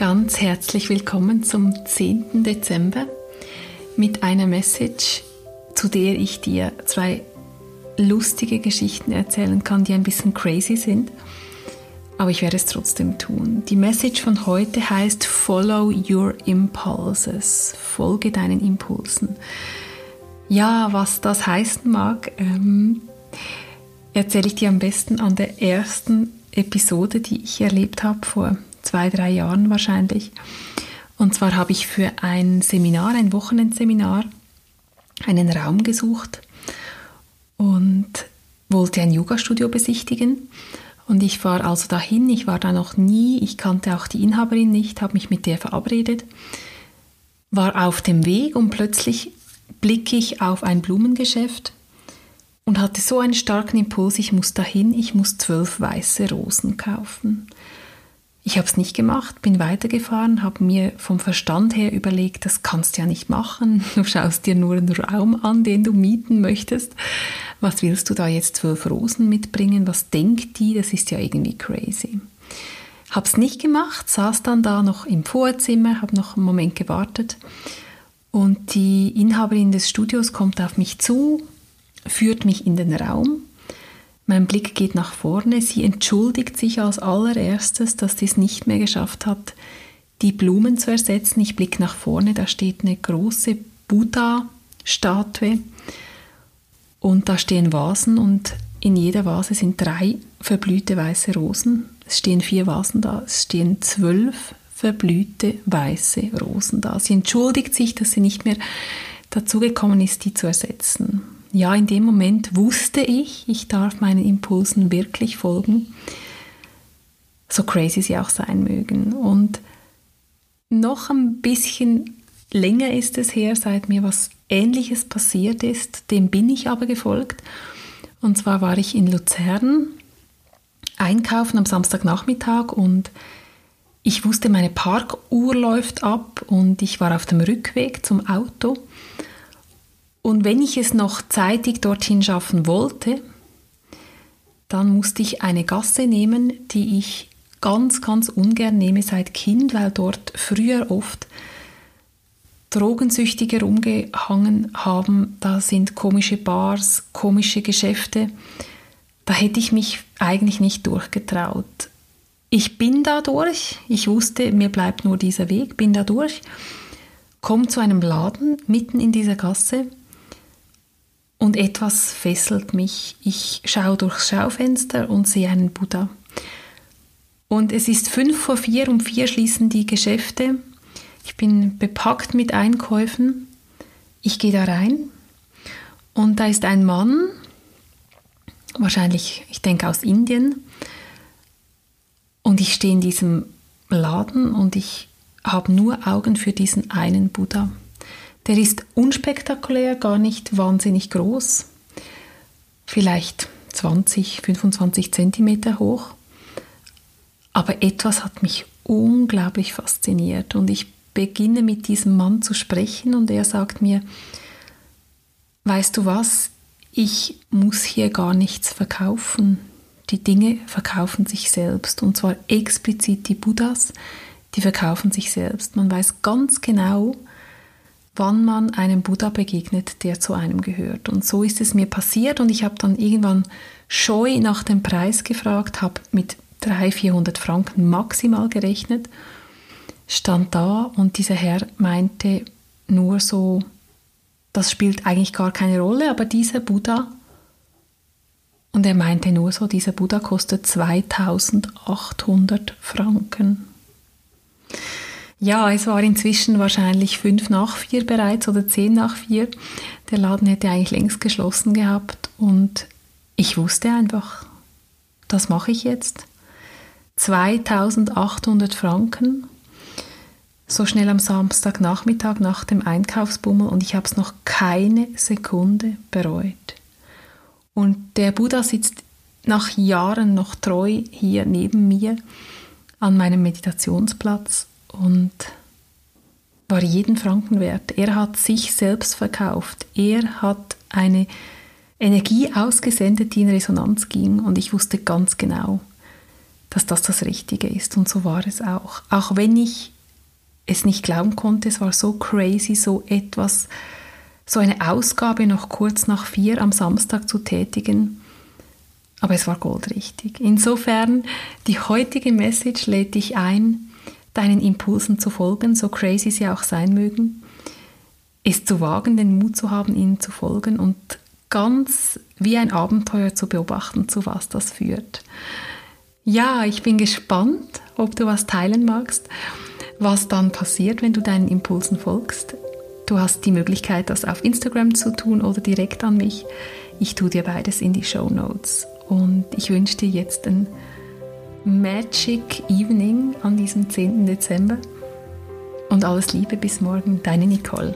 Ganz herzlich willkommen zum 10. Dezember mit einer Message, zu der ich dir zwei lustige Geschichten erzählen kann, die ein bisschen crazy sind. Aber ich werde es trotzdem tun. Die Message von heute heißt Follow Your Impulses. Folge deinen Impulsen. Ja, was das heißen mag, ähm, erzähle ich dir am besten an der ersten Episode, die ich erlebt habe vor zwei, drei Jahren wahrscheinlich. Und zwar habe ich für ein Seminar, ein Wochenendseminar, einen Raum gesucht und wollte ein Yoga-Studio besichtigen. Und ich war also dahin, ich war da noch nie, ich kannte auch die Inhaberin nicht, habe mich mit der verabredet, war auf dem Weg und plötzlich blicke ich auf ein Blumengeschäft und hatte so einen starken Impuls, ich muss dahin, ich muss zwölf weiße Rosen kaufen. Ich habe es nicht gemacht, bin weitergefahren, habe mir vom Verstand her überlegt, das kannst du ja nicht machen. Du schaust dir nur einen Raum an, den du mieten möchtest. Was willst du da jetzt zwölf Rosen mitbringen? Was denkt die? Das ist ja irgendwie crazy. Hab's nicht gemacht, saß dann da noch im Vorzimmer, habe noch einen Moment gewartet und die Inhaberin des Studios kommt auf mich zu, führt mich in den Raum mein Blick geht nach vorne. Sie entschuldigt sich als allererstes, dass sie es nicht mehr geschafft hat, die Blumen zu ersetzen. Ich blicke nach vorne, da steht eine große Buddha-Statue und da stehen Vasen und in jeder Vase sind drei verblühte weiße Rosen. Es stehen vier Vasen da, es stehen zwölf verblühte weiße Rosen da. Sie entschuldigt sich, dass sie nicht mehr dazu gekommen ist, die zu ersetzen ja, in dem Moment wusste ich, ich darf meinen Impulsen wirklich folgen, so crazy sie auch sein mögen. Und noch ein bisschen länger ist es her, seit mir was Ähnliches passiert ist. Dem bin ich aber gefolgt. Und zwar war ich in Luzern einkaufen am Samstagnachmittag und ich wusste, meine Parkuhr läuft ab und ich war auf dem Rückweg zum Auto und wenn ich es noch zeitig dorthin schaffen wollte, dann musste ich eine Gasse nehmen, die ich ganz, ganz ungern nehme seit Kind, weil dort früher oft Drogensüchtige rumgehangen haben. Da sind komische Bars, komische Geschäfte. Da hätte ich mich eigentlich nicht durchgetraut. Ich bin da durch. Ich wusste, mir bleibt nur dieser Weg. Bin da durch. Komme zu einem Laden mitten in dieser Gasse und etwas fesselt mich. Ich schaue durchs Schaufenster und sehe einen Buddha. Und es ist fünf vor vier, um vier schließen die Geschäfte. Ich bin bepackt mit Einkäufen. Ich gehe da rein und da ist ein Mann, wahrscheinlich, ich denke aus Indien. Und ich stehe in diesem Laden und ich habe nur Augen für diesen einen Buddha. Der ist unspektakulär, gar nicht wahnsinnig groß, vielleicht 20, 25 Zentimeter hoch. Aber etwas hat mich unglaublich fasziniert und ich beginne mit diesem Mann zu sprechen und er sagt mir, weißt du was, ich muss hier gar nichts verkaufen. Die Dinge verkaufen sich selbst und zwar explizit die Buddhas, die verkaufen sich selbst. Man weiß ganz genau, wann man einem Buddha begegnet, der zu einem gehört. Und so ist es mir passiert und ich habe dann irgendwann scheu nach dem Preis gefragt, habe mit 300, 400 Franken maximal gerechnet, stand da und dieser Herr meinte nur so, das spielt eigentlich gar keine Rolle, aber dieser Buddha, und er meinte nur so, dieser Buddha kostet 2800 Franken. Ja, es war inzwischen wahrscheinlich fünf nach vier bereits oder zehn nach vier. Der Laden hätte eigentlich längst geschlossen gehabt und ich wusste einfach, das mache ich jetzt. 2800 Franken, so schnell am Samstagnachmittag nach dem Einkaufsbummel und ich habe es noch keine Sekunde bereut. Und der Buddha sitzt nach Jahren noch treu hier neben mir an meinem Meditationsplatz und war jeden Franken wert. Er hat sich selbst verkauft. Er hat eine Energie ausgesendet, die in Resonanz ging und ich wusste ganz genau, dass das das Richtige ist. Und so war es auch. Auch wenn ich es nicht glauben konnte, es war so crazy, so etwas, so eine Ausgabe noch kurz nach vier am Samstag zu tätigen. Aber es war goldrichtig. Insofern, die heutige Message lädt dich ein, deinen Impulsen zu folgen, so crazy sie auch sein mögen, es zu wagen, den Mut zu haben, ihnen zu folgen und ganz wie ein Abenteuer zu beobachten, zu was das führt. Ja, ich bin gespannt, ob du was teilen magst, was dann passiert, wenn du deinen Impulsen folgst. Du hast die Möglichkeit, das auf Instagram zu tun oder direkt an mich. Ich tue dir beides in die Show Notes. Und ich wünsche dir jetzt ein Magic Evening an diesem 10. Dezember. Und alles Liebe bis morgen, deine Nicole.